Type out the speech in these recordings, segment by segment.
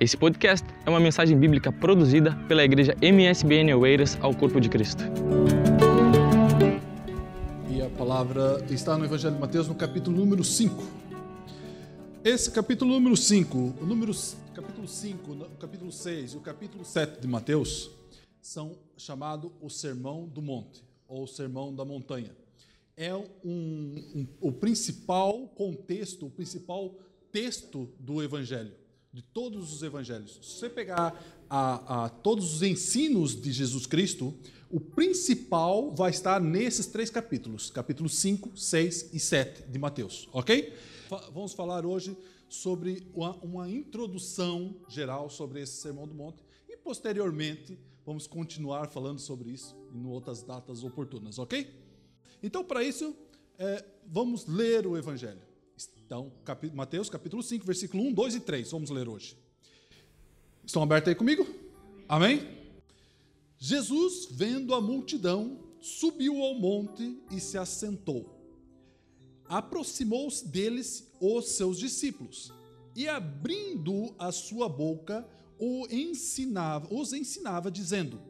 Esse podcast é uma mensagem bíblica produzida pela igreja MSBN Oeiras ao Corpo de Cristo. E a palavra está no Evangelho de Mateus, no capítulo número 5. Esse capítulo número 5, o número, capítulo 5, o capítulo 6 e o capítulo 7 de Mateus são chamados o Sermão do Monte, ou o Sermão da Montanha. É um, um, o principal contexto, o principal texto do Evangelho de todos os evangelhos. Se você pegar a, a, todos os ensinos de Jesus Cristo, o principal vai estar nesses três capítulos, capítulos 5, 6 e 7 de Mateus, ok? Vamos falar hoje sobre uma, uma introdução geral sobre esse Sermão do Monte e posteriormente vamos continuar falando sobre isso em outras datas oportunas, ok? Então, para isso, é, vamos ler o Evangelho. Então, Mateus capítulo 5, versículo 1, 2 e 3. Vamos ler hoje. Estão abertos aí comigo? Amém? Jesus, vendo a multidão, subiu ao monte e se assentou. Aproximou-se deles os seus discípulos e, abrindo a sua boca, o ensinava, os ensinava, dizendo: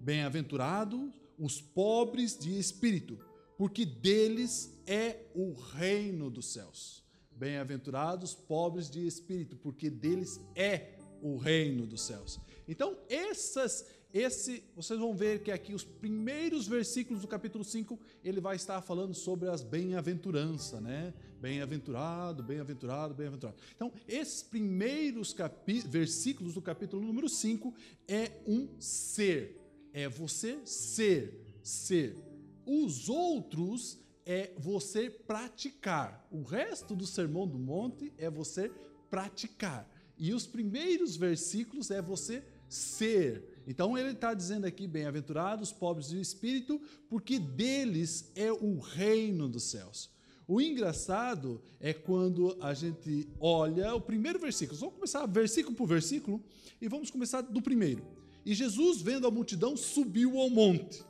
Bem-aventurados os pobres de espírito, porque deles é o reino dos céus. Bem-aventurados pobres de espírito, porque deles é o reino dos céus. Então, essas, esse, vocês vão ver que aqui os primeiros versículos do capítulo 5, ele vai estar falando sobre as bem-aventuranças, né? Bem-aventurado, bem-aventurado, bem-aventurado. Então, esses primeiros versículos do capítulo número 5 é um ser. É você ser, ser. Os outros é você praticar. O resto do Sermão do Monte é você praticar. E os primeiros versículos é você ser. Então ele está dizendo aqui: bem-aventurados pobres de espírito, porque deles é o reino dos céus. O engraçado é quando a gente olha o primeiro versículo. Vamos começar versículo por versículo e vamos começar do primeiro. E Jesus, vendo a multidão, subiu ao monte.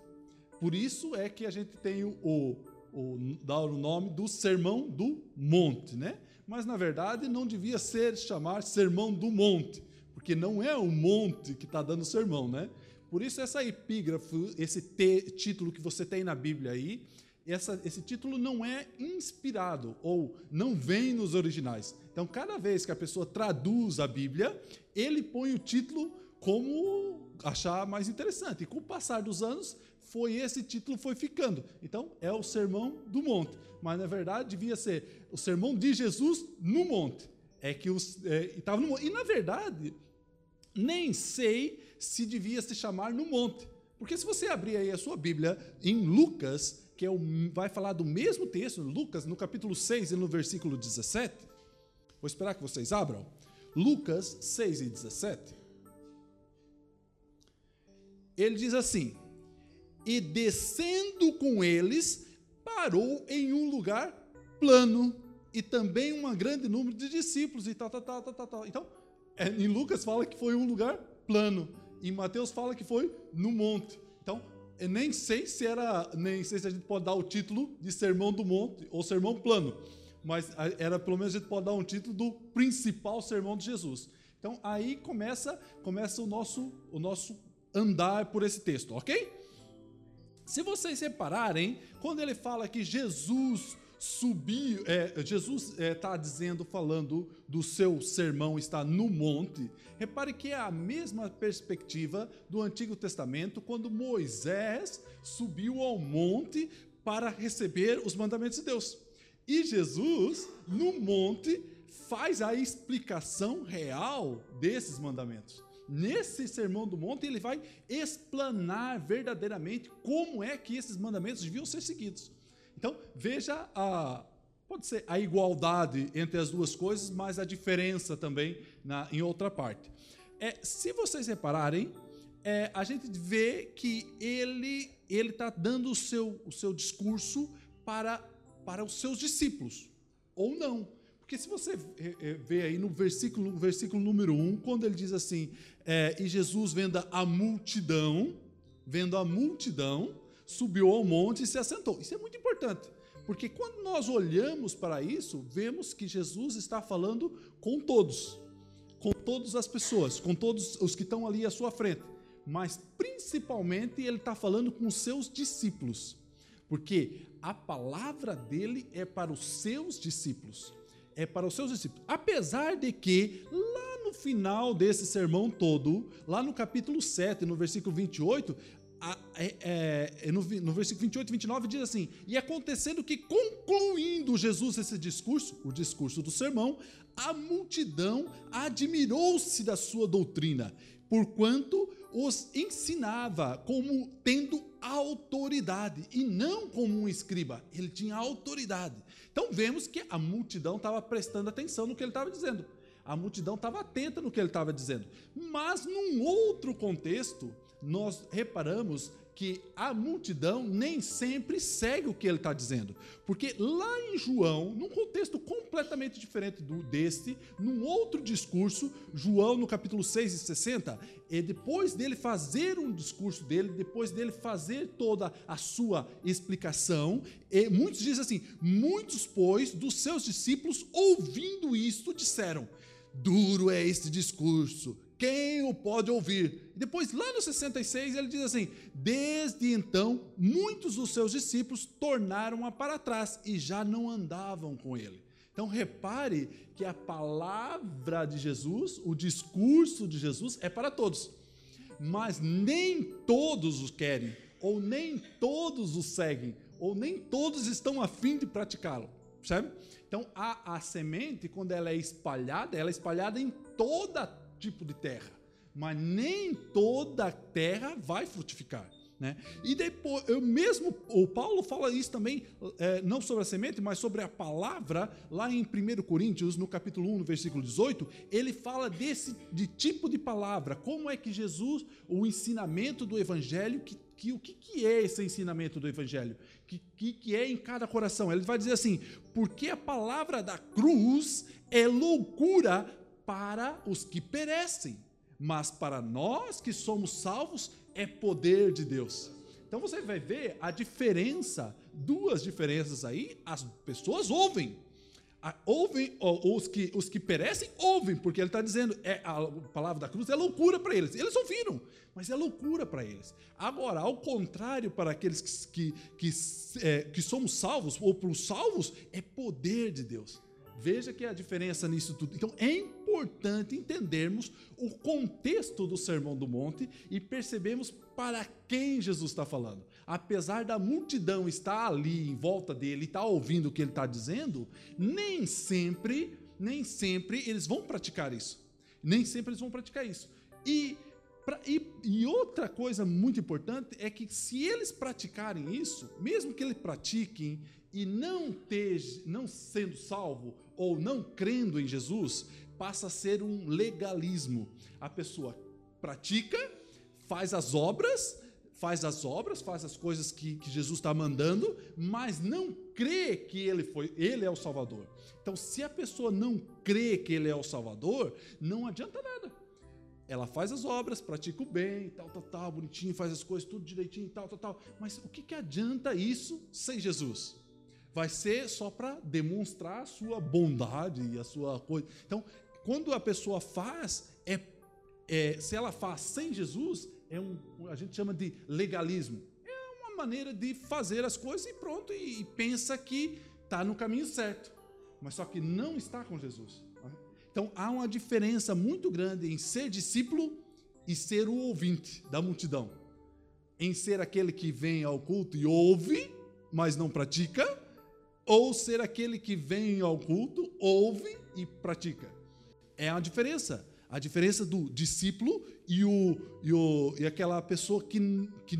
Por isso é que a gente tem o o, dar o nome do Sermão do Monte, né? Mas na verdade não devia ser chamar Sermão do Monte, porque não é o monte que está dando sermão, né? Por isso essa epígrafe, esse título que você tem na Bíblia aí, essa, esse título não é inspirado ou não vem nos originais. Então, cada vez que a pessoa traduz a Bíblia, ele põe o título como achar mais interessante. E com o passar dos anos, foi esse título foi ficando. Então, é o Sermão do Monte. Mas, na verdade, devia ser o Sermão de Jesus no monte. É que os, é, estava no. E, na verdade, nem sei se devia se chamar no monte. Porque se você abrir aí a sua Bíblia em Lucas, que é o, vai falar do mesmo texto, Lucas, no capítulo 6 e no versículo 17. Vou esperar que vocês abram. Lucas 6 e 17. Ele diz assim: e descendo com eles, parou em um lugar plano e também um grande número de discípulos e tal, tal, tal, tal, tal. Então, é, em Lucas fala que foi um lugar plano, em Mateus fala que foi no monte. Então, eu nem sei se era, nem sei se a gente pode dar o título de Sermão do Monte ou Sermão Plano, mas era pelo menos a gente pode dar um título do principal sermão de Jesus. Então, aí começa, começa o nosso, o nosso andar por esse texto, ok? Se vocês repararem, quando ele fala que Jesus subiu, é, Jesus está é, tá dizendo, falando do seu sermão está no monte, repare que é a mesma perspectiva do Antigo Testamento, quando Moisés subiu ao monte para receber os mandamentos de Deus. E Jesus, no monte, faz a explicação real desses mandamentos. Nesse Sermão do Monte, ele vai explanar verdadeiramente como é que esses mandamentos deviam ser seguidos. Então, veja a pode ser a igualdade entre as duas coisas, mas a diferença também na, em outra parte. É, se vocês repararem, é, a gente vê que ele ele está dando o seu, o seu discurso para, para os seus discípulos, ou não. Porque se você vê aí no versículo, versículo número 1, quando ele diz assim, é, e Jesus vendo a multidão, vendo a multidão, subiu ao monte e se assentou. Isso é muito importante, porque quando nós olhamos para isso, vemos que Jesus está falando com todos, com todas as pessoas, com todos os que estão ali à sua frente, mas principalmente ele está falando com os seus discípulos, porque a palavra dele é para os seus discípulos. É para os seus discípulos. Apesar de que, lá no final desse sermão todo, lá no capítulo 7, no versículo 28, a, é, é, no, no, versículo 28 e 29 diz assim: E acontecendo que, concluindo Jesus esse discurso, o discurso do sermão, a multidão admirou-se da sua doutrina, porquanto os ensinava como tendo autoridade e não como um escriba. Ele tinha autoridade. Então vemos que a multidão estava prestando atenção no que ele estava dizendo. A multidão estava atenta no que ele estava dizendo. Mas num outro contexto, nós reparamos que a multidão nem sempre segue o que ele está dizendo. Porque lá em João, num contexto completamente diferente do deste, num outro discurso, João no capítulo 6 e 60, e depois dele fazer um discurso dele, depois dele fazer toda a sua explicação, e muitos dizem assim: muitos, pois, dos seus discípulos, ouvindo isto, disseram: duro é este discurso quem o pode ouvir? Depois, lá no 66, ele diz assim: Desde então, muitos dos seus discípulos tornaram-a para trás e já não andavam com ele. Então, repare que a palavra de Jesus, o discurso de Jesus, é para todos, mas nem todos os querem, ou nem todos os seguem, ou nem todos estão afim de praticá-lo. Percebe? Então, a, a semente, quando ela é espalhada, ela é espalhada em toda a tipo de terra, mas nem toda terra vai frutificar. Né? E depois, eu mesmo, o Paulo fala isso também, é, não sobre a semente, mas sobre a palavra, lá em 1 Coríntios, no capítulo 1, no versículo 18, ele fala desse de tipo de palavra, como é que Jesus, o ensinamento do Evangelho, que, que, o que, que é esse ensinamento do Evangelho? Que, que, que é em cada coração? Ele vai dizer assim: porque a palavra da cruz é loucura para os que perecem, mas para nós que somos salvos é poder de Deus. Então você vai ver a diferença, duas diferenças aí, as pessoas ouvem. Ouvem, os que, os que perecem, ouvem, porque ele está dizendo, é, a palavra da cruz é loucura para eles. Eles ouviram, mas é loucura para eles. Agora, ao contrário, para aqueles que, que, que, é, que somos salvos, ou para os salvos, é poder de Deus. Veja que a diferença nisso tudo. Então é importante entendermos o contexto do Sermão do Monte e percebemos para quem Jesus está falando. Apesar da multidão estar ali em volta dele e estar ouvindo o que ele está dizendo, nem sempre, nem sempre eles vão praticar isso. Nem sempre eles vão praticar isso. E, pra, e, e outra coisa muito importante é que se eles praticarem isso, mesmo que eles pratiquem e não, ter, não sendo salvo ou não crendo em Jesus, passa a ser um legalismo. A pessoa pratica, faz as obras, faz as obras, faz as coisas que, que Jesus está mandando, mas não crê que ele foi, ele é o Salvador. Então, se a pessoa não crê que ele é o Salvador, não adianta nada. Ela faz as obras, pratica o bem, tal, tal, tal, bonitinho, faz as coisas tudo direitinho, tal, tal, tal. Mas o que, que adianta isso sem Jesus? Vai ser só para demonstrar a sua bondade e a sua coisa. Então, quando a pessoa faz, é, é, se ela faz sem Jesus, é um, a gente chama de legalismo. É uma maneira de fazer as coisas e pronto, e, e pensa que está no caminho certo, mas só que não está com Jesus. Então há uma diferença muito grande em ser discípulo e ser o ouvinte da multidão. Em ser aquele que vem ao culto e ouve, mas não pratica, ou ser aquele que vem ao culto, ouve e pratica. É a diferença. A diferença do discípulo e, o, e, o, e aquela pessoa que, que,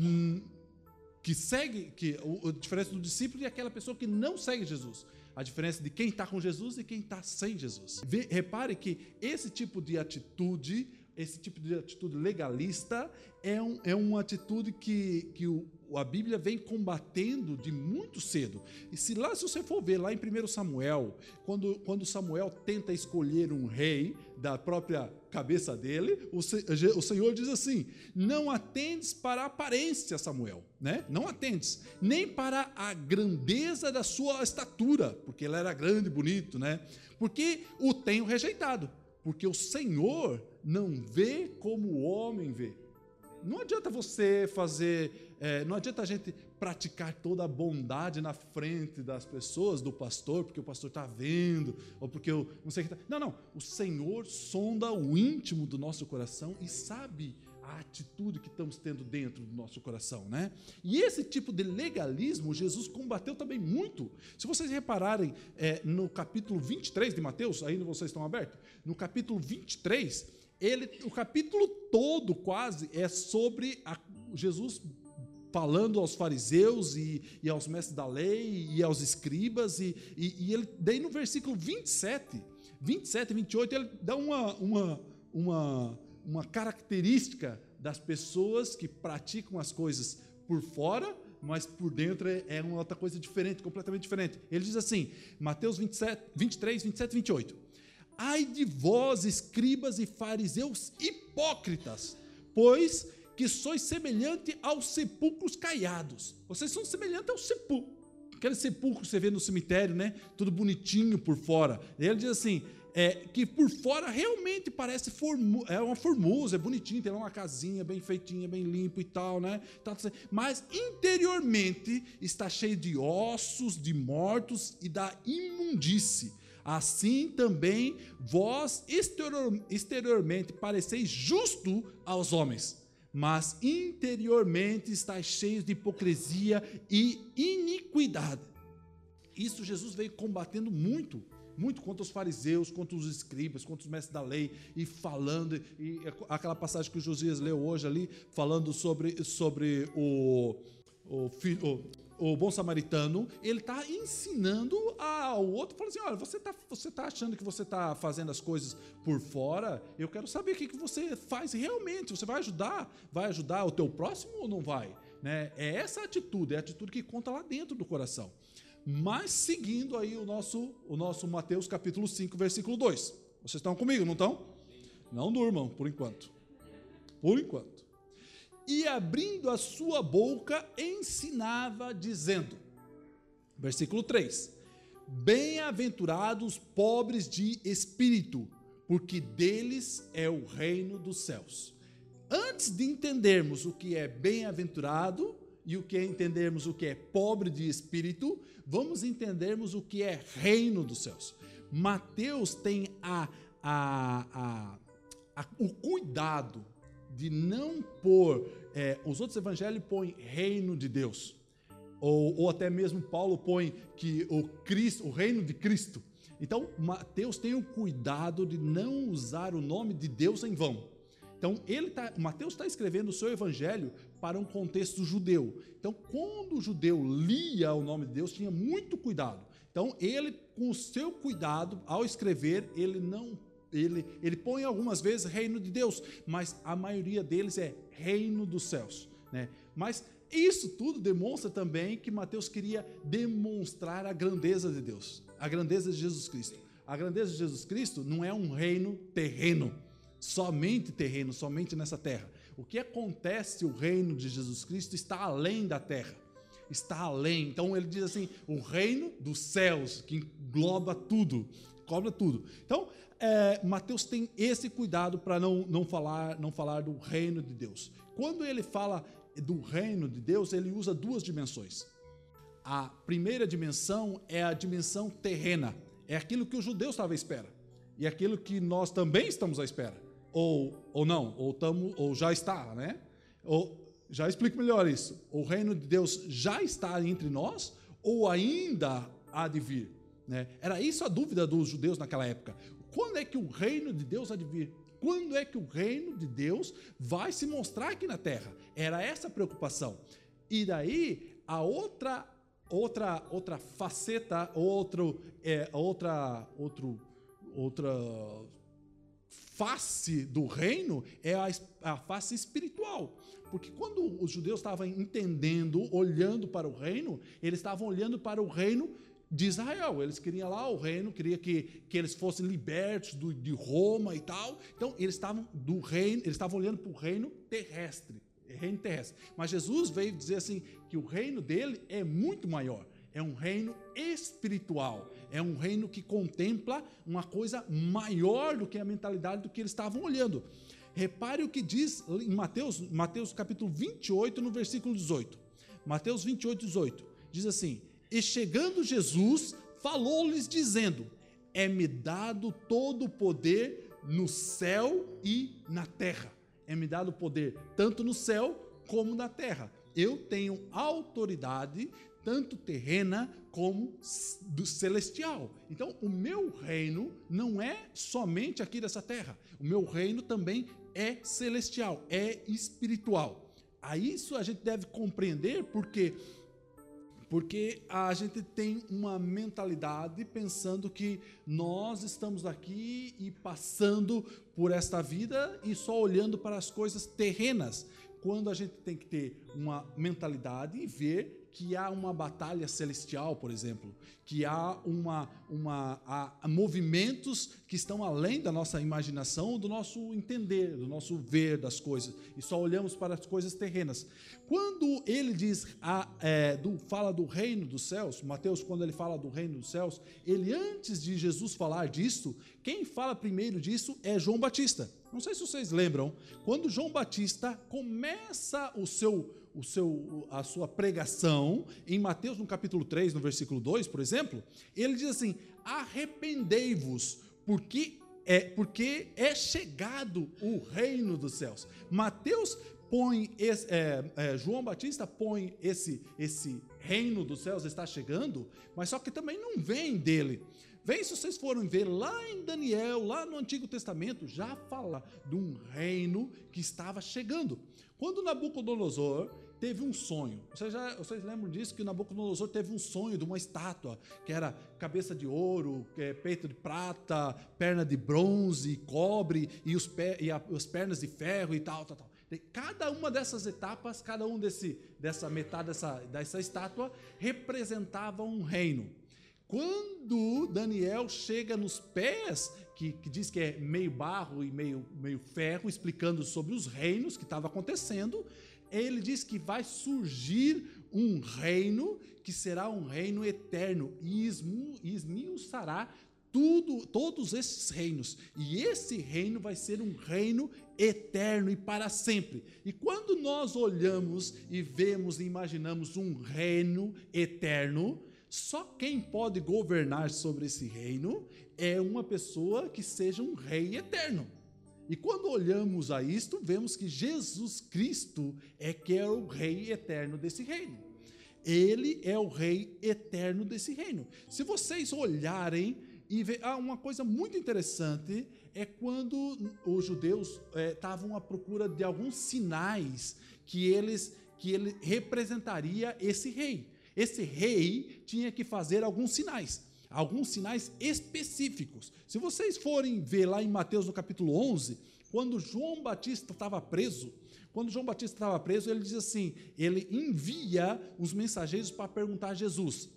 que segue, que, a diferença do discípulo e aquela pessoa que não segue Jesus. A diferença de quem está com Jesus e quem está sem Jesus. Repare que esse tipo de atitude, esse tipo de atitude legalista, é, um, é uma atitude que, que o, a Bíblia vem combatendo de muito cedo. E se lá, se você for ver lá em 1 Samuel, quando, quando Samuel tenta escolher um rei da própria cabeça dele, o, o Senhor diz assim: não atendes para a aparência, Samuel, né? Não atendes, nem para a grandeza da sua estatura, porque ele era grande e bonito, né? Porque o tenho rejeitado. Porque o Senhor não vê como o homem vê. Não adianta você fazer, é, não adianta a gente praticar toda a bondade na frente das pessoas, do pastor, porque o pastor está vendo, ou porque eu não sei o que está. Não, não. O Senhor sonda o íntimo do nosso coração e sabe atitude que estamos tendo dentro do nosso coração, né? E esse tipo de legalismo Jesus combateu também muito. Se vocês repararem é, no capítulo 23 de Mateus, ainda vocês estão abertos? No capítulo 23, ele, o capítulo todo quase é sobre a, Jesus falando aos fariseus e, e, aos mestres da lei e aos escribas, e, e, e ele, daí no versículo 27, 27 e 28, ele dá uma, uma, uma uma característica das pessoas que praticam as coisas por fora, mas por dentro é, é uma outra coisa diferente, completamente diferente. Ele diz assim, Mateus 27, 23, 27 e 28. Ai de vós, escribas e fariseus hipócritas, pois que sois semelhante aos sepulcros caiados. Vocês são semelhantes ao sepulcro. Aquele sepulcro que você vê no cemitério, né? Tudo bonitinho por fora. Ele diz assim: é, que por fora realmente parece formu é uma formosa, é bonitinho, tem uma casinha bem feitinha, bem limpo e tal, né? Mas interiormente está cheio de ossos, de mortos e da imundície. Assim também vós exterior, exteriormente pareceis justo aos homens, mas interiormente estáis cheios de hipocrisia e iniquidade. Isso Jesus veio combatendo muito muito contra os fariseus, contra os escribas, contra os mestres da lei, e falando, e aquela passagem que o Josias leu hoje ali, falando sobre, sobre o, o, o, o bom samaritano, ele está ensinando ao outro, falando assim, olha, você está você tá achando que você está fazendo as coisas por fora, eu quero saber o que, que você faz realmente, você vai ajudar, vai ajudar o teu próximo ou não vai? Né? É essa atitude, é a atitude que conta lá dentro do coração. Mas seguindo aí o nosso, o nosso Mateus capítulo 5, versículo 2. Vocês estão comigo, não estão? Não durmam, por enquanto. Por enquanto. E abrindo a sua boca, ensinava, dizendo, versículo 3: Bem-aventurados pobres de espírito, porque deles é o reino dos céus. Antes de entendermos o que é bem-aventurado, e o que é entendermos o que é pobre de espírito, vamos entendermos o que é reino dos céus. Mateus tem a, a, a, o cuidado de não pôr, é, os outros evangelhos põem reino de Deus, ou, ou até mesmo Paulo põe que o Cristo, o reino de Cristo. Então, Mateus tem o cuidado de não usar o nome de Deus em vão. Então, ele tá, Mateus está escrevendo o seu evangelho para um contexto judeu. Então, quando o judeu lia o nome de Deus, tinha muito cuidado. Então, ele, com o seu cuidado, ao escrever, ele não. Ele, ele põe algumas vezes reino de Deus, mas a maioria deles é reino dos céus. Né? Mas isso tudo demonstra também que Mateus queria demonstrar a grandeza de Deus, a grandeza de Jesus Cristo. A grandeza de Jesus Cristo não é um reino terreno, somente terreno, somente nessa terra. O que acontece, o reino de Jesus Cristo está além da terra, está além. Então ele diz assim: o reino dos céus, que engloba tudo, cobra tudo. Então, é, Mateus tem esse cuidado para não, não, falar, não falar do reino de Deus. Quando ele fala do reino de Deus, ele usa duas dimensões. A primeira dimensão é a dimensão terrena, é aquilo que os judeus estavam à espera e aquilo que nós também estamos à espera ou, ou não, ou, tamo, ou já está, né? Ou, já explico melhor isso. O reino de Deus já está entre nós ou ainda há de vir? Né? Era isso a dúvida dos judeus naquela época. Quando é que o reino de Deus há de vir? Quando é que o reino de Deus vai se mostrar aqui na terra? Era essa a preocupação. E daí a outra outra outra faceta, outro é, outra outro outra face do reino é a, a face espiritual. Porque quando os judeus estavam entendendo, olhando para o reino, eles estavam olhando para o reino de Israel. Eles queriam lá o reino, queria que, que eles fossem libertos do, de Roma e tal. Então, eles estavam do reino, eles estavam olhando para o reino terrestre, reino terrestre. Mas Jesus veio dizer assim que o reino dele é muito maior é um reino espiritual, é um reino que contempla uma coisa maior do que a mentalidade do que eles estavam olhando. Repare o que diz em Mateus, Mateus capítulo 28, no versículo 18. Mateus 28, 18. Diz assim: E chegando Jesus, falou-lhes, dizendo: É-me dado todo o poder no céu e na terra. É-me dado poder tanto no céu como na terra. Eu tenho autoridade tanto terrena como do celestial. Então, o meu reino não é somente aqui dessa terra. O meu reino também é celestial, é espiritual. A isso a gente deve compreender porque porque a gente tem uma mentalidade pensando que nós estamos aqui e passando por esta vida e só olhando para as coisas terrenas, quando a gente tem que ter uma mentalidade e ver que há uma batalha celestial, por exemplo, que há, uma, uma, há movimentos que estão além da nossa imaginação, do nosso entender, do nosso ver das coisas, e só olhamos para as coisas terrenas. Quando ele diz, a, é, do, fala do reino dos céus, Mateus, quando ele fala do reino dos céus, ele antes de Jesus falar disso, quem fala primeiro disso é João Batista. Não sei se vocês lembram, quando João Batista começa o seu o seu, a sua pregação, em Mateus, no capítulo 3, no versículo 2, por exemplo, ele diz assim: arrependei-vos, porque é, porque é chegado o reino dos céus. Mateus põe, esse, é, é, João Batista põe esse, esse reino dos céus está chegando, mas só que também não vem dele. Vem, se vocês forem ver lá em Daniel, lá no Antigo Testamento, já fala de um reino que estava chegando. Quando Nabucodonosor teve um sonho. Vocês, já, vocês lembram disso? Que Nabucodonosor teve um sonho de uma estátua, que era cabeça de ouro, é, peito de prata, perna de bronze, cobre e, os pé, e a, as pernas de ferro e tal, tal, tal. Cada uma dessas etapas, cada um desse, dessa metade dessa, dessa estátua representava um reino. Quando Daniel chega nos pés, que, que, diz que é meio barro e meio, meio ferro, explicando sobre os reinos que estava acontecendo, ele diz que vai surgir um reino que será um reino eterno e esmiuçará tudo, todos esses reinos. E esse reino vai ser um reino eterno e para sempre. E quando nós olhamos e vemos e imaginamos um reino eterno, só quem pode governar sobre esse reino é uma pessoa que seja um rei eterno. E quando olhamos a isto, vemos que Jesus Cristo é que é o rei eterno desse reino. Ele é o rei eterno desse reino. Se vocês olharem e ver, ah, uma coisa muito interessante é quando os judeus estavam é, à procura de alguns sinais que eles que ele representaria esse rei. Esse rei tinha que fazer alguns sinais alguns sinais específicos. Se vocês forem ver lá em Mateus no capítulo 11, quando João Batista estava preso, quando João Batista estava preso, ele diz assim: ele envia os mensageiros para perguntar a Jesus: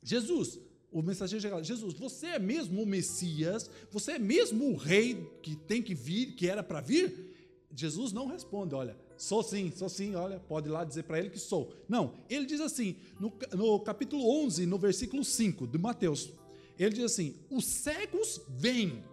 Jesus, o mensageiro chega Jesus, você é mesmo o Messias? Você é mesmo o rei que tem que vir, que era para vir? Jesus não responde, olha, sou sim, sou sim, olha, pode ir lá dizer para ele que sou. Não, ele diz assim, no, no capítulo 11, no versículo 5 de Mateus, ele diz assim: os cegos vêm,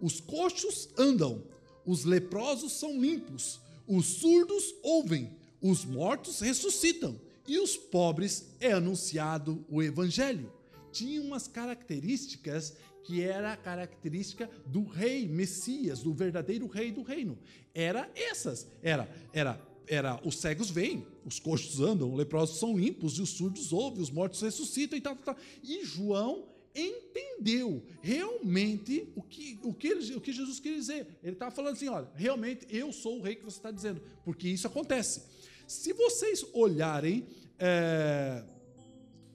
os coxos andam, os leprosos são limpos, os surdos ouvem, os mortos ressuscitam, e os pobres é anunciado o evangelho. Tinha umas características que era a característica do rei Messias, do verdadeiro rei do reino. Era essas. Era, era, era os cegos vêm, os coxos andam, os leprosos são limpos, e os surdos ouvem, os mortos ressuscitam e tal, tal, tal. E João entendeu realmente o que, o que, ele, o que Jesus queria dizer. Ele estava falando assim: olha, realmente eu sou o rei que você está dizendo, porque isso acontece. Se vocês olharem, é,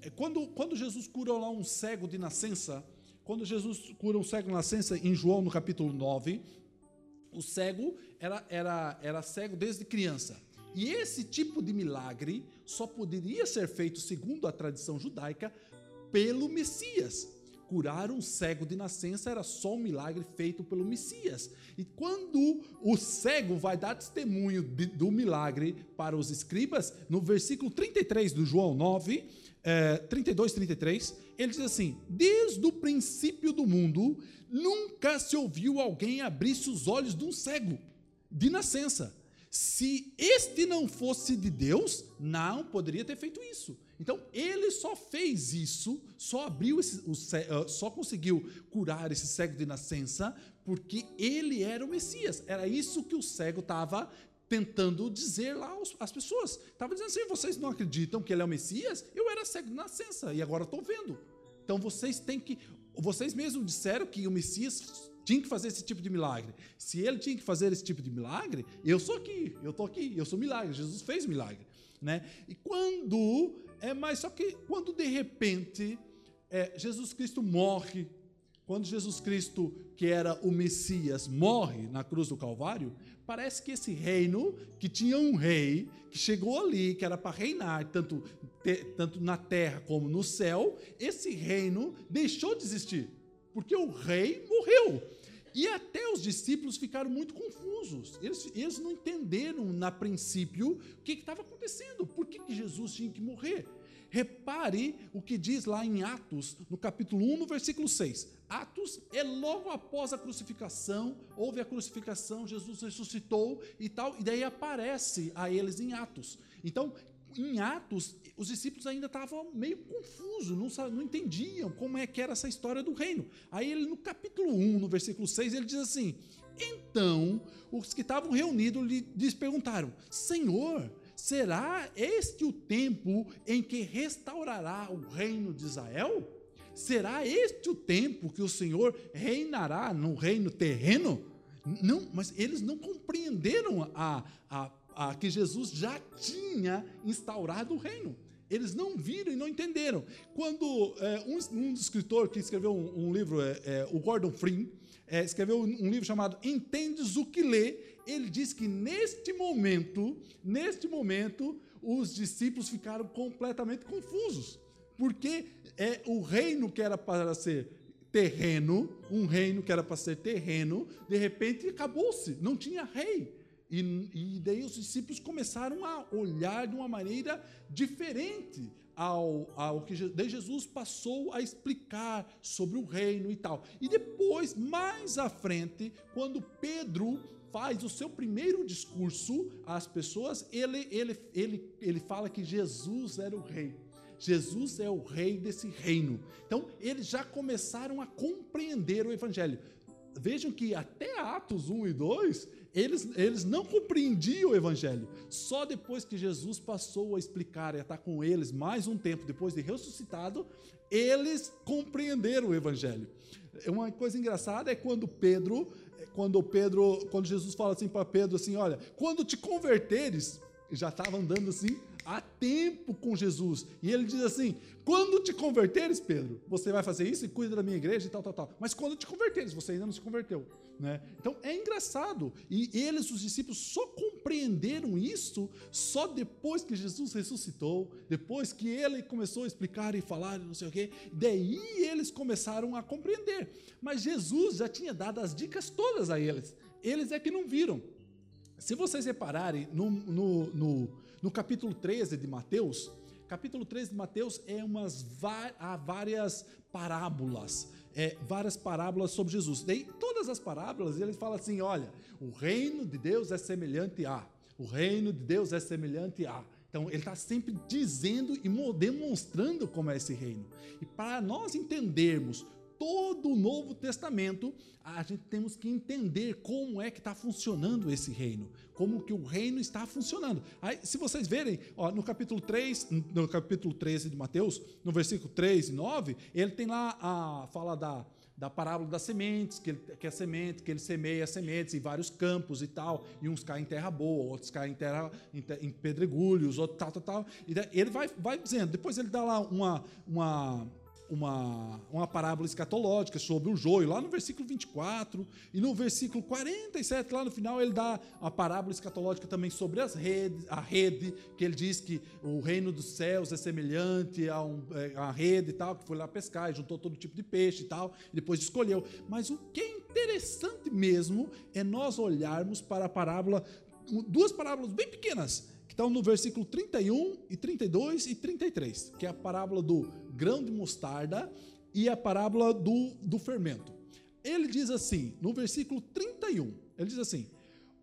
quando, quando Jesus curou lá um cego de nascença, quando Jesus cura um cego de nascença em João, no capítulo 9, o cego era, era, era cego desde criança. E esse tipo de milagre só poderia ser feito, segundo a tradição judaica, pelo Messias. curar um cego de nascença era só um milagre feito pelo Messias. E quando o cego vai dar testemunho de, do milagre para os escribas, no versículo 33 do João 9, é, 32, 33, ele diz assim: Desde o princípio do mundo, nunca se ouviu alguém abrisse os olhos de um cego de nascença. Se este não fosse de Deus, não poderia ter feito isso. Então, ele só fez isso, só abriu esse, o, ah, só conseguiu curar esse cego de nascença, porque ele era o Messias. Era isso que o cego estava tentando dizer lá às pessoas. Estava dizendo assim: vocês não acreditam que ele é o Messias? Eu era cego de nascença e agora estou vendo. Então vocês têm que. Vocês mesmos disseram que o Messias tinha que fazer esse tipo de milagre. Se ele tinha que fazer esse tipo de milagre, eu sou aqui, eu estou aqui, eu sou milagre. Jesus fez milagre. Né? E quando. É mais só que quando de repente é, Jesus Cristo morre, quando Jesus Cristo, que era o Messias, morre na cruz do Calvário, parece que esse reino, que tinha um rei, que chegou ali, que era para reinar, tanto, te, tanto na terra como no céu, esse reino deixou de existir, porque o rei morreu. E até os discípulos ficaram muito confusos. Eles, eles não entenderam, na princípio, o que estava acontecendo. Por que, que Jesus tinha que morrer? Repare o que diz lá em Atos, no capítulo 1, no versículo 6. Atos é logo após a crucificação, houve a crucificação, Jesus ressuscitou e tal, e daí aparece a eles em Atos. Então, em Atos, os discípulos ainda estavam meio confusos, não, não entendiam como é que era essa história do reino. Aí ele, no capítulo 1, no versículo 6, ele diz assim: Então, os que estavam reunidos lhe perguntaram: Senhor, será este o tempo em que restaurará o reino de Israel? Será este o tempo que o Senhor reinará no reino terreno? Não, mas eles não compreenderam a, a ah, que Jesus já tinha instaurado o reino. Eles não viram e não entenderam. Quando é, um, um escritor que escreveu um, um livro, é, é, o Gordon é, escreveu um livro chamado Entendes o que lê, ele diz que neste momento, neste momento, os discípulos ficaram completamente confusos, porque é o reino que era para ser terreno, um reino que era para ser terreno, de repente acabou-se, não tinha rei. E, e daí os discípulos começaram a olhar de uma maneira diferente ao, ao que daí Jesus passou a explicar sobre o reino e tal. E depois, mais à frente, quando Pedro faz o seu primeiro discurso às pessoas, ele, ele, ele, ele fala que Jesus era o rei. Jesus é o rei desse reino. Então, eles já começaram a compreender o evangelho. Vejam que até Atos 1 e 2, eles, eles não compreendiam o evangelho. Só depois que Jesus passou a explicar e a estar com eles mais um tempo, depois de ressuscitado, eles compreenderam o evangelho. Uma coisa engraçada é quando Pedro, quando Pedro, quando Jesus fala assim para Pedro assim, olha, quando te converteres, já estava andando assim há tempo com Jesus. E ele diz assim: quando te converteres, Pedro, você vai fazer isso e cuida da minha igreja e tal, tal, tal. Mas quando te converteres, você ainda não se converteu. Né? Então é engraçado. E eles, os discípulos, só compreenderam isso só depois que Jesus ressuscitou, depois que ele começou a explicar e falar, não sei o quê. Daí eles começaram a compreender. Mas Jesus já tinha dado as dicas todas a eles. Eles é que não viram. Se vocês repararem, no, no, no, no capítulo 13 de Mateus, capítulo 13 de Mateus é umas há várias parábolas, é, várias parábolas sobre Jesus. Daí, todas as parábolas, ele fala assim: olha, o reino de Deus é semelhante a, o reino de Deus é semelhante a. Então, ele está sempre dizendo e demonstrando como é esse reino. E para nós entendermos todo o Novo Testamento, a gente temos que entender como é que está funcionando esse reino, como que o reino está funcionando. Aí, se vocês verem, ó, no capítulo 3, no capítulo 13 de Mateus, no versículo 3 e 9, ele tem lá a fala da, da parábola das sementes, que, ele, que a semente, que ele semeia sementes em vários campos e tal, e uns caem em terra boa, outros caem em terra em, em pedregulhos, outros tal, tal, tal. E ele vai, vai dizendo, depois ele dá lá uma, uma uma, uma parábola escatológica sobre o joio, lá no versículo 24, e no versículo 47, lá no final, ele dá uma parábola escatológica também sobre as redes, a rede, que ele diz que o reino dos céus é semelhante a, um, é, a rede e tal, que foi lá pescar e juntou todo tipo de peixe e tal, e depois escolheu. Mas o que é interessante mesmo é nós olharmos para a parábola, duas parábolas bem pequenas, que estão no versículo 31 e 32 e 33, que é a parábola do grão de mostarda e a parábola do, do fermento. Ele diz assim, no versículo 31, ele diz assim: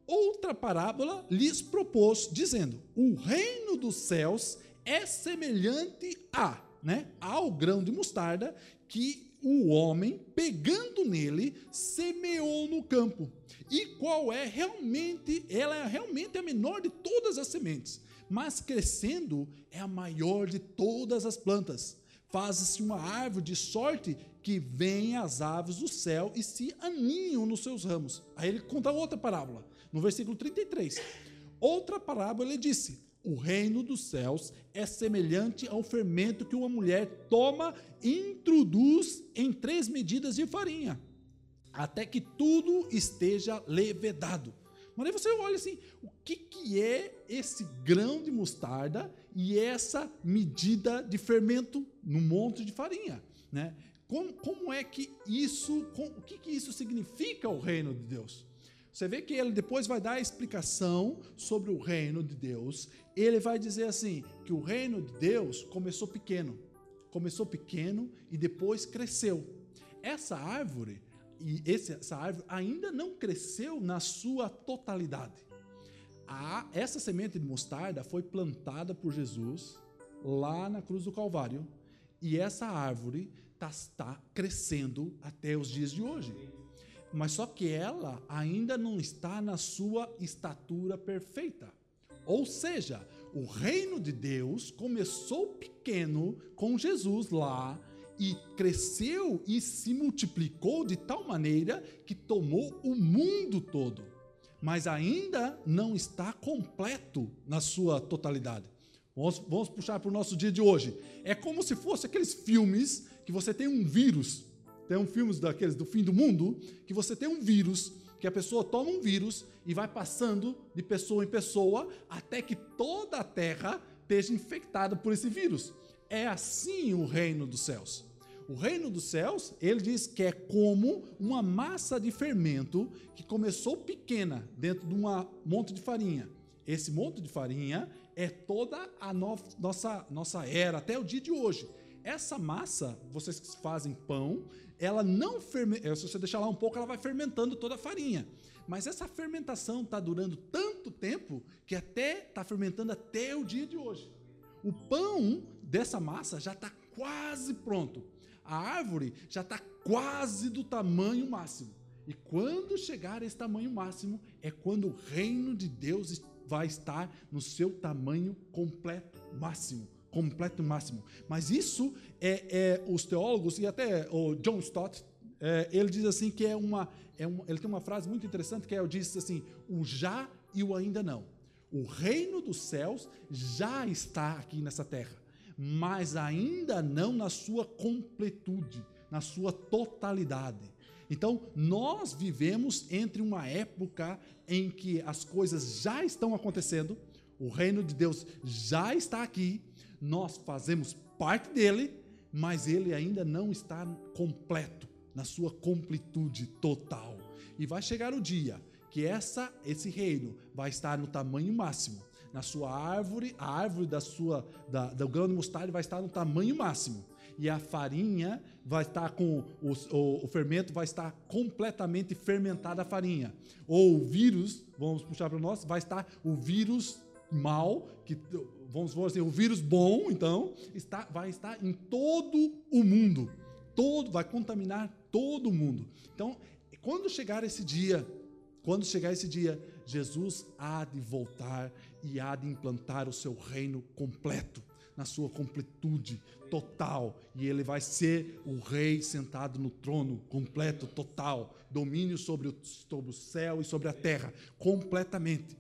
Outra parábola lhes propôs, dizendo: O reino dos céus é semelhante a, né, ao grão de mostarda que o homem, pegando nele, semeou no campo. E qual é realmente, ela é realmente a menor de todas as sementes, mas crescendo é a maior de todas as plantas. Faz-se uma árvore de sorte que vem as aves do céu e se aninham nos seus ramos. Aí ele conta outra parábola, no versículo 33. Outra parábola ele disse: o reino dos céus é semelhante ao fermento que uma mulher toma e introduz em três medidas de farinha, até que tudo esteja levedado. Mas aí você olha assim, o que, que é esse grão de mostarda e essa medida de fermento no monte de farinha? Né? Como, como é que isso, com, o que, que isso significa o reino de Deus? Você vê que ele depois vai dar a explicação sobre o reino de Deus. Ele vai dizer assim: que o reino de Deus começou pequeno, começou pequeno e depois cresceu. Essa árvore, e esse, essa árvore ainda não cresceu na sua totalidade. A, essa semente de mostarda foi plantada por Jesus lá na cruz do Calvário. E essa árvore está tá crescendo até os dias de hoje mas só que ela ainda não está na sua estatura perfeita. Ou seja, o reino de Deus começou pequeno com Jesus lá e cresceu e se multiplicou de tal maneira que tomou o mundo todo, mas ainda não está completo na sua totalidade. Vamos, vamos puxar para o nosso dia de hoje. É como se fosse aqueles filmes que você tem um vírus tem um filme daqueles do fim do mundo que você tem um vírus, que a pessoa toma um vírus e vai passando de pessoa em pessoa até que toda a terra esteja infectada por esse vírus. É assim o reino dos céus. O reino dos céus, ele diz que é como uma massa de fermento que começou pequena dentro de um monte de farinha. Esse monte de farinha é toda a no nossa, nossa era, até o dia de hoje. Essa massa, vocês que fazem pão, ela não fermenta, se você deixar lá um pouco, ela vai fermentando toda a farinha. Mas essa fermentação está durando tanto tempo que até está fermentando até o dia de hoje. O pão dessa massa já está quase pronto. A árvore já está quase do tamanho máximo. E quando chegar a esse tamanho máximo, é quando o reino de Deus vai estar no seu tamanho completo máximo completo máximo. Mas isso é, é, os teólogos e até o John Stott é, ele diz assim que é uma, é uma, ele tem uma frase muito interessante que é ele diz assim o já e o ainda não. O reino dos céus já está aqui nessa terra, mas ainda não na sua completude, na sua totalidade. Então, nós vivemos entre uma época em que as coisas já estão acontecendo, o reino de Deus já está aqui, nós fazemos parte dele, mas ele ainda não está completo, na sua completude total. E vai chegar o dia que essa, esse reino vai estar no tamanho máximo. Na sua árvore, a árvore da sua da, do grão de mostarda vai estar no tamanho máximo. E a farinha vai estar com o, o, o fermento vai estar completamente fermentada a farinha. Ou o vírus, vamos puxar para nós, vai estar o vírus mal que vamos dizer, assim, o vírus bom, então, está, vai estar em todo o mundo. Todo, vai contaminar todo o mundo. Então, quando chegar esse dia, quando chegar esse dia, Jesus há de voltar e há de implantar o seu reino completo, na sua completude total. E ele vai ser o rei sentado no trono completo, total, domínio sobre o, sobre o céu e sobre a terra, completamente.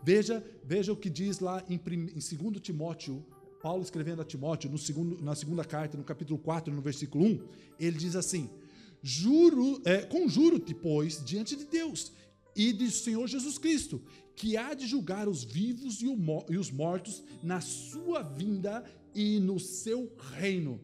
Veja, veja o que diz lá em, em 2 Timóteo, Paulo escrevendo a Timóteo, no segundo, na segunda carta, no capítulo 4, no versículo 1, ele diz assim: Juro, é, conjuro-te, pois, diante de Deus e do Senhor Jesus Cristo, que há de julgar os vivos e os mortos na sua vinda e no seu reino.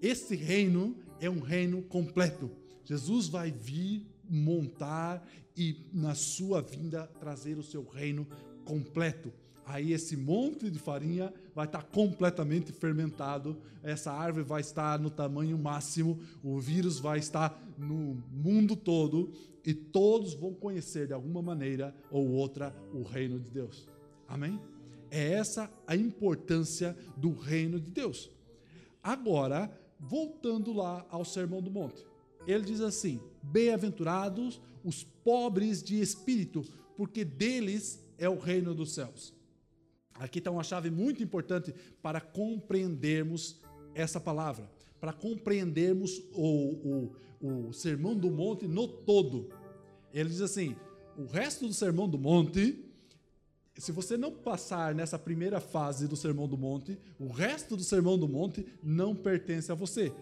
Esse reino é um reino completo. Jesus vai vir montar e na sua vinda trazer o seu reino completo. Aí esse monte de farinha vai estar completamente fermentado, essa árvore vai estar no tamanho máximo, o vírus vai estar no mundo todo e todos vão conhecer de alguma maneira ou outra o reino de Deus. Amém? É essa a importância do reino de Deus. Agora, voltando lá ao Sermão do Monte, ele diz assim: Bem-aventurados os pobres de espírito, porque deles é o reino dos céus. Aqui está uma chave muito importante para compreendermos essa palavra, para compreendermos o, o, o Sermão do Monte no todo. Ele diz assim: o resto do Sermão do Monte, se você não passar nessa primeira fase do Sermão do Monte, o resto do Sermão do Monte não pertence a você.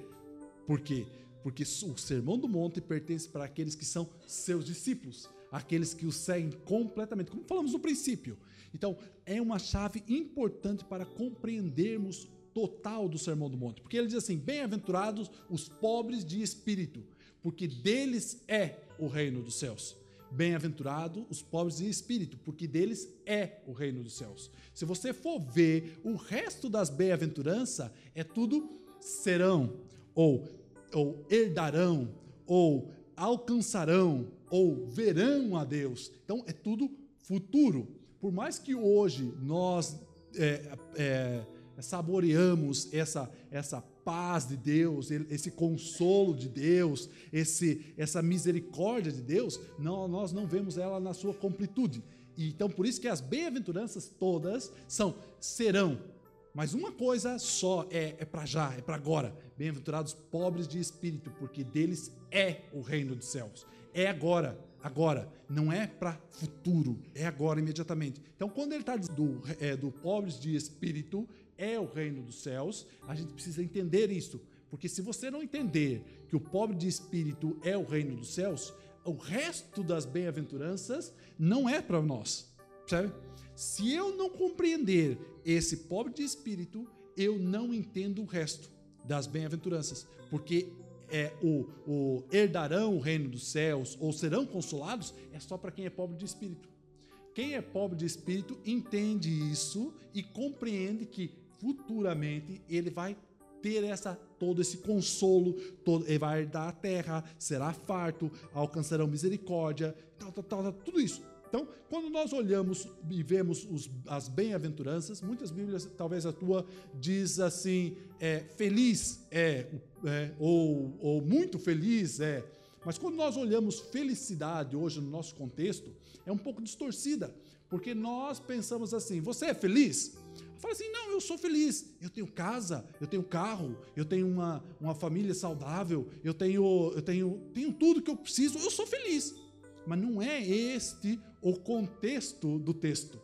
Por quê? Porque o Sermão do Monte pertence para aqueles que são seus discípulos, aqueles que o seguem completamente, como falamos no princípio. Então, é uma chave importante para compreendermos total do Sermão do Monte, porque ele diz assim: Bem-aventurados os pobres de espírito, porque deles é o reino dos céus. Bem-aventurados os pobres de espírito, porque deles é o reino dos céus. Se você for ver o resto das bem-aventuranças, é tudo serão, ou, ou herdarão, ou alcançarão, ou verão a Deus. Então é tudo futuro por mais que hoje nós é, é, saboreamos essa, essa paz de Deus, esse consolo de Deus, esse, essa misericórdia de Deus, não, nós não vemos ela na sua completude. Então, por isso que as bem-aventuranças todas são serão. Mas uma coisa só é, é para já, é para agora. Bem-aventurados pobres de espírito, porque deles é o reino dos céus. É agora agora, não é para futuro, é agora, imediatamente. Então, quando ele está do, é, do pobres de espírito, é o reino dos céus, a gente precisa entender isso. Porque se você não entender que o pobre de espírito é o reino dos céus, o resto das bem-aventuranças não é para nós. Percebe? Se eu não compreender esse pobre de espírito, eu não entendo o resto das bem-aventuranças. Porque é, o, o herdarão o reino dos céus ou serão consolados é só para quem é pobre de espírito. Quem é pobre de espírito entende isso e compreende que futuramente ele vai ter essa todo esse consolo, todo, ele vai herdar a terra, será farto, alcançarão misericórdia, tal, tal, tal, tudo isso. Então, quando nós olhamos e vemos os, as bem-aventuranças, muitas Bíblias, talvez a tua, diz assim: é, feliz é, é ou, ou muito feliz é. Mas quando nós olhamos felicidade hoje no nosso contexto, é um pouco distorcida, porque nós pensamos assim: você é feliz? Fala assim: não, eu sou feliz. Eu tenho casa, eu tenho carro, eu tenho uma, uma família saudável, eu tenho, eu tenho, tenho tudo que eu preciso, eu sou feliz. Mas não é este o contexto do texto.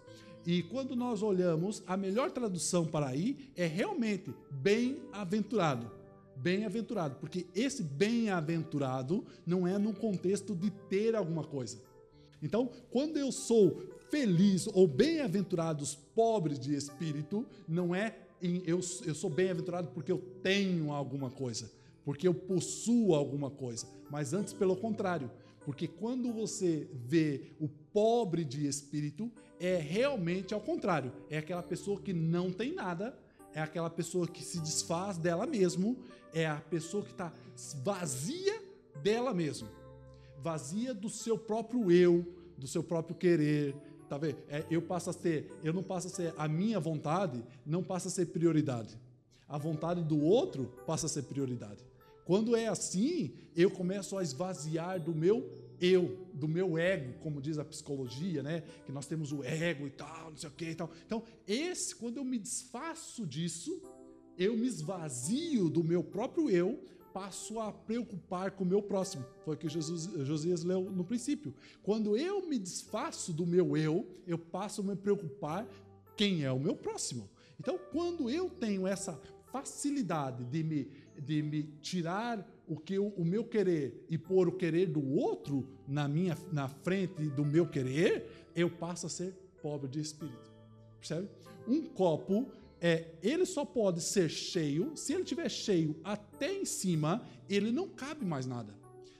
E quando nós olhamos, a melhor tradução para aí é realmente bem-aventurado. Bem-aventurado, porque esse bem-aventurado não é no contexto de ter alguma coisa. Então, quando eu sou feliz ou bem-aventurados pobres de espírito, não é em, eu, eu sou bem-aventurado porque eu tenho alguma coisa, porque eu possuo alguma coisa, mas antes pelo contrário, porque quando você vê o pobre de espírito, é realmente ao contrário. É aquela pessoa que não tem nada, é aquela pessoa que se desfaz dela mesmo, é a pessoa que está vazia dela mesmo, vazia do seu próprio eu, do seu próprio querer. Tá vendo? É, eu passo a ser, eu não passo a ser a minha vontade, não passa a ser prioridade. A vontade do outro passa a ser prioridade. Quando é assim, eu começo a esvaziar do meu eu, do meu ego, como diz a psicologia, né? Que nós temos o ego e tal, não sei o que e tal. Então, esse, quando eu me desfaço disso, eu me esvazio do meu próprio eu, passo a preocupar com o meu próximo. Foi o que Jesus, Josias leu no princípio. Quando eu me desfaço do meu eu, eu passo a me preocupar quem é o meu próximo. Então, quando eu tenho essa facilidade de me, de me tirar o que eu, o meu querer e pôr o querer do outro na minha na frente do meu querer, eu passo a ser pobre de espírito. Percebe? Um copo é, ele só pode ser cheio se ele tiver cheio até em cima, ele não cabe mais nada.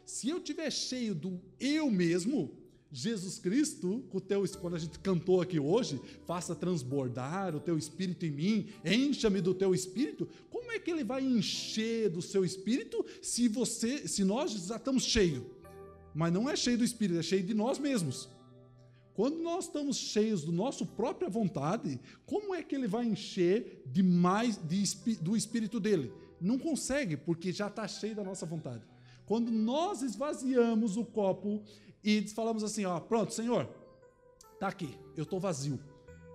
Se eu tiver cheio do eu mesmo, Jesus Cristo, com o teu, quando a gente cantou aqui hoje, faça transbordar o teu espírito em mim, encha-me do teu espírito. Como é que ele vai encher do seu espírito se você, se nós já estamos cheios? Mas não é cheio do espírito, é cheio de nós mesmos. Quando nós estamos cheios do nosso própria vontade, como é que ele vai encher de mais de, do espírito dele? Não consegue, porque já está cheio da nossa vontade. Quando nós esvaziamos o copo e falamos assim, ó, pronto, Senhor, tá aqui, eu estou vazio,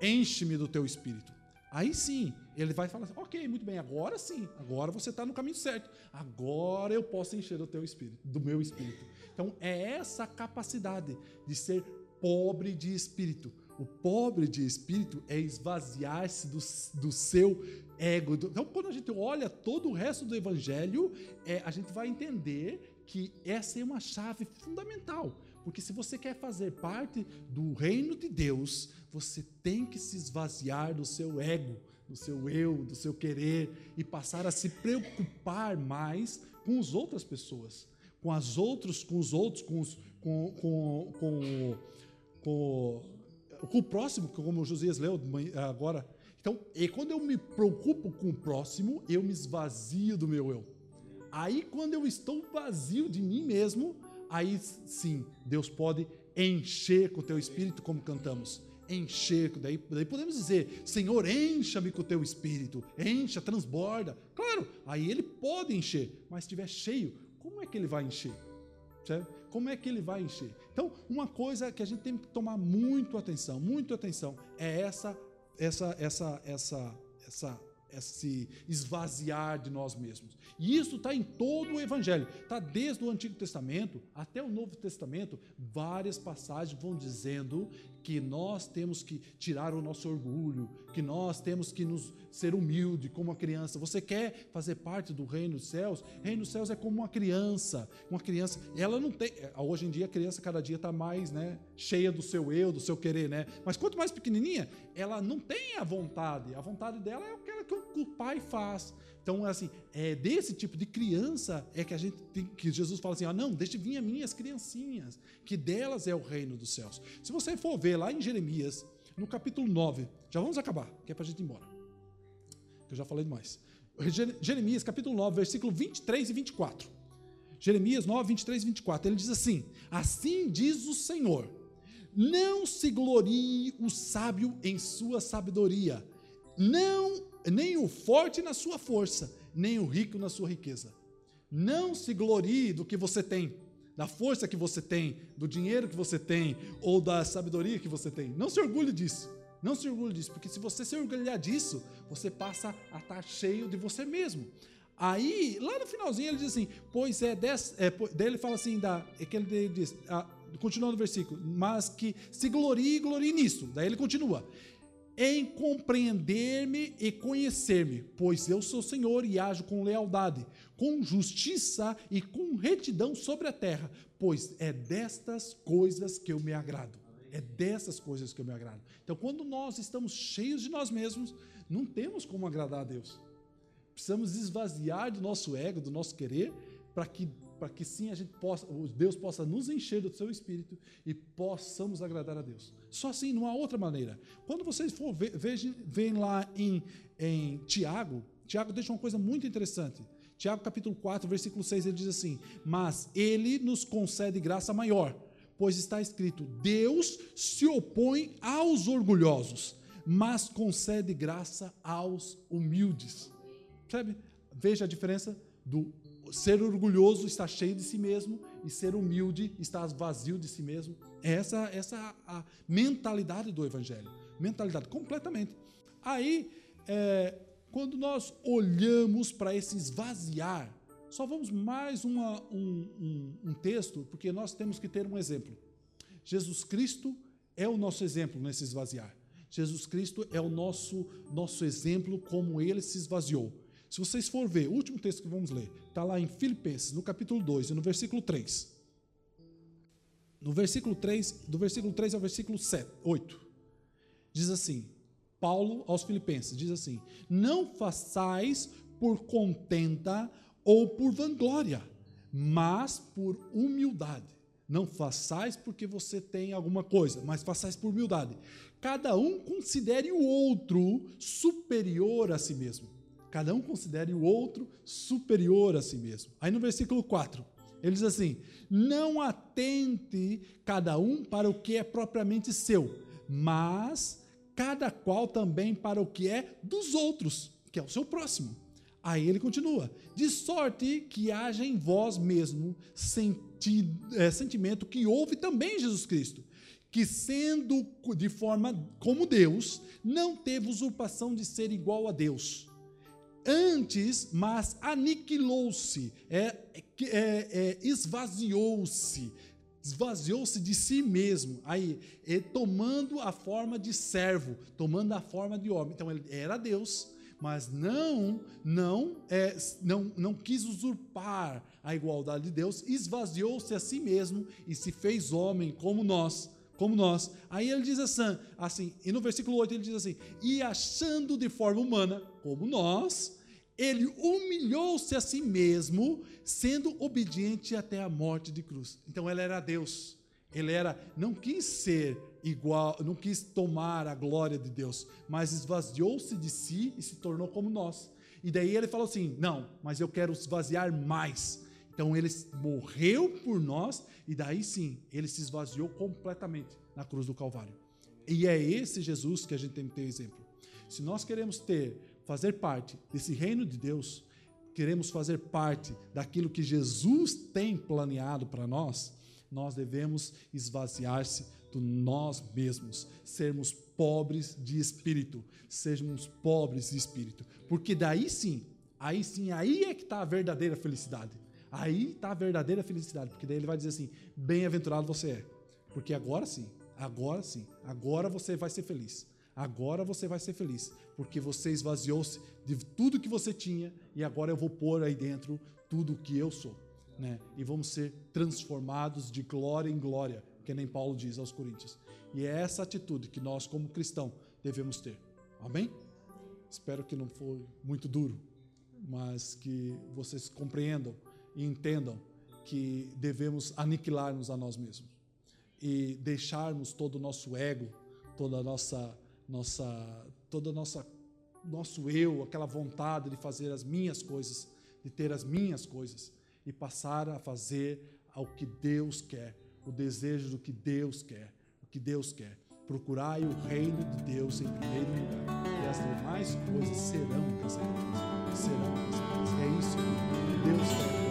enche-me do teu espírito. Aí sim, ele vai falar assim, ok, muito bem, agora sim, agora você está no caminho certo, agora eu posso encher do teu espírito, do meu espírito. Então é essa capacidade de ser pobre de espírito. O pobre de espírito é esvaziar-se do, do seu ego. Então, quando a gente olha todo o resto do evangelho, é, a gente vai entender que essa é uma chave fundamental. Porque se você quer fazer parte do reino de Deus, você tem que se esvaziar do seu ego, do seu eu, do seu querer e passar a se preocupar mais com as outras pessoas, com as outros, com os outros, com, os, com, com, com, com, com o próximo, como o Josias leu agora. Então, e quando eu me preocupo com o próximo, eu me esvazio do meu eu. Aí, quando eu estou vazio de mim mesmo, aí sim, Deus pode encher com o teu espírito, como cantamos. Encher, daí, daí podemos dizer, Senhor, encha-me com o teu espírito, encha, transborda. Claro, aí ele pode encher, mas se estiver cheio, como é que ele vai encher? Certo? Como é que ele vai encher? Então, uma coisa que a gente tem que tomar muito atenção, muito atenção, é essa, essa, essa, essa, essa esse esvaziar de nós mesmos. E isso está em todo o Evangelho. Está desde o Antigo Testamento até o Novo Testamento. Várias passagens vão dizendo que nós temos que tirar o nosso orgulho, que nós temos que nos ser humilde como uma criança. Você quer fazer parte do reino dos céus? Reino dos céus é como uma criança. Uma criança, ela não tem. Hoje em dia a criança cada dia está mais, né, cheia do seu eu, do seu querer, né? Mas quanto mais pequenininha, ela não tem a vontade. A vontade dela é aquela que o pai faz. Então, assim, é desse tipo de criança é que a gente tem, que Jesus fala assim: ah, não, deixe vir a minhas criancinhas, que delas é o reino dos céus. Se você for ver lá em Jeremias, no capítulo 9, já vamos acabar, que é para a gente ir embora. Eu já falei demais. Jeremias, capítulo 9, versículo 23 e 24. Jeremias 9, 23 e 24. Ele diz assim: Assim diz o Senhor: Não se glorie o sábio em sua sabedoria, não nem o forte na sua força, nem o rico na sua riqueza. Não se glorie do que você tem, da força que você tem, do dinheiro que você tem ou da sabedoria que você tem. Não se orgulhe disso. Não se orgulhe disso, porque se você se orgulhar disso, você passa a estar cheio de você mesmo. Aí, lá no finalzinho, ele diz assim: Pois é, des, é daí ele fala assim: da, é que ele diz, ah, continuando o versículo, mas que se glorie, glorie nisso. Daí ele continua: em compreender-me e conhecer-me, pois eu sou Senhor e ajo com lealdade, com justiça e com retidão sobre a terra, pois é destas coisas que eu me agrado. É dessas coisas que eu me agrado. Então, quando nós estamos cheios de nós mesmos, não temos como agradar a Deus. Precisamos esvaziar do nosso ego, do nosso querer, para que para que sim a gente possa, Deus possa nos encher do seu espírito e possamos agradar a Deus. Só assim, não há outra maneira. Quando vocês for vejam, veem lá em, em Tiago, Tiago deixa uma coisa muito interessante. Tiago capítulo 4, versículo 6, ele diz assim: Mas ele nos concede graça maior, pois está escrito: Deus se opõe aos orgulhosos, mas concede graça aos humildes. Sabe? Veja a diferença do ser orgulhoso está cheio de si mesmo e ser humilde está vazio de si mesmo. Essa essa a mentalidade do evangelho, mentalidade completamente. Aí, é, quando nós olhamos para esse esvaziar, só vamos mais uma, um, um, um texto, porque nós temos que ter um exemplo. Jesus Cristo é o nosso exemplo nesse esvaziar. Jesus Cristo é o nosso, nosso exemplo, como ele se esvaziou. Se vocês for ver, o último texto que vamos ler, está lá em Filipenses, no capítulo 2 e no versículo 3. No versículo 3, do versículo 3 ao versículo 7, 8, diz assim: Paulo aos Filipenses diz assim: Não façais por contenta ou por vanglória, mas por humildade. Não façais porque você tem alguma coisa, mas façais por humildade. Cada um considere o outro superior a si mesmo. Cada um considere o outro superior a si mesmo. Aí no versículo 4, ele diz assim: Não atente cada um para o que é propriamente seu, mas cada qual também para o que é dos outros, que é o seu próximo. Aí ele continua: de sorte que haja em vós mesmo é, sentimento que houve também Jesus Cristo, que sendo de forma como Deus, não teve usurpação de ser igual a Deus antes, mas aniquilou-se, é, é, é, esvaziou-se, esvaziou-se de si mesmo, aí, tomando a forma de servo, tomando a forma de homem. Então ele era Deus, mas não, não, é, não, não quis usurpar a igualdade de Deus, esvaziou-se a si mesmo e se fez homem como nós como nós. Aí ele diz assim, assim, e no versículo 8 ele diz assim: "E achando de forma humana, como nós, ele humilhou-se a si mesmo, sendo obediente até a morte de cruz". Então ele era Deus. Ele era, não quis ser igual, não quis tomar a glória de Deus, mas esvaziou-se de si e se tornou como nós. E daí ele falou assim: "Não, mas eu quero esvaziar mais". Então ele morreu por nós e daí sim, ele se esvaziou completamente na cruz do Calvário. E é esse Jesus que a gente tem que ter exemplo. Se nós queremos ter, fazer parte desse reino de Deus, queremos fazer parte daquilo que Jesus tem planeado para nós, nós devemos esvaziar-se do nós mesmos, sermos pobres de espírito, sejamos pobres de espírito, porque daí sim, aí sim, aí é que está a verdadeira felicidade. Aí está a verdadeira felicidade, porque daí ele vai dizer assim: bem-aventurado você é. Porque agora sim, agora sim, agora você vai ser feliz. Agora você vai ser feliz, porque você esvaziou-se de tudo que você tinha e agora eu vou pôr aí dentro tudo o que eu sou. Né? E vamos ser transformados de glória em glória, que nem Paulo diz aos Coríntios. E é essa atitude que nós, como cristão, devemos ter. Amém? Espero que não foi muito duro, mas que vocês compreendam e entendam que devemos aniquilar-nos a nós mesmos e deixarmos todo o nosso ego, toda a nossa nossa toda nossa nosso eu, aquela vontade de fazer as minhas coisas, de ter as minhas coisas e passar a fazer ao que Deus quer, o desejo do que Deus quer, o que Deus quer. Procurai o reino de Deus em primeiro lugar, e as demais coisas serão acrescentadas. Serão acrescentadas. É isso que Deus quer.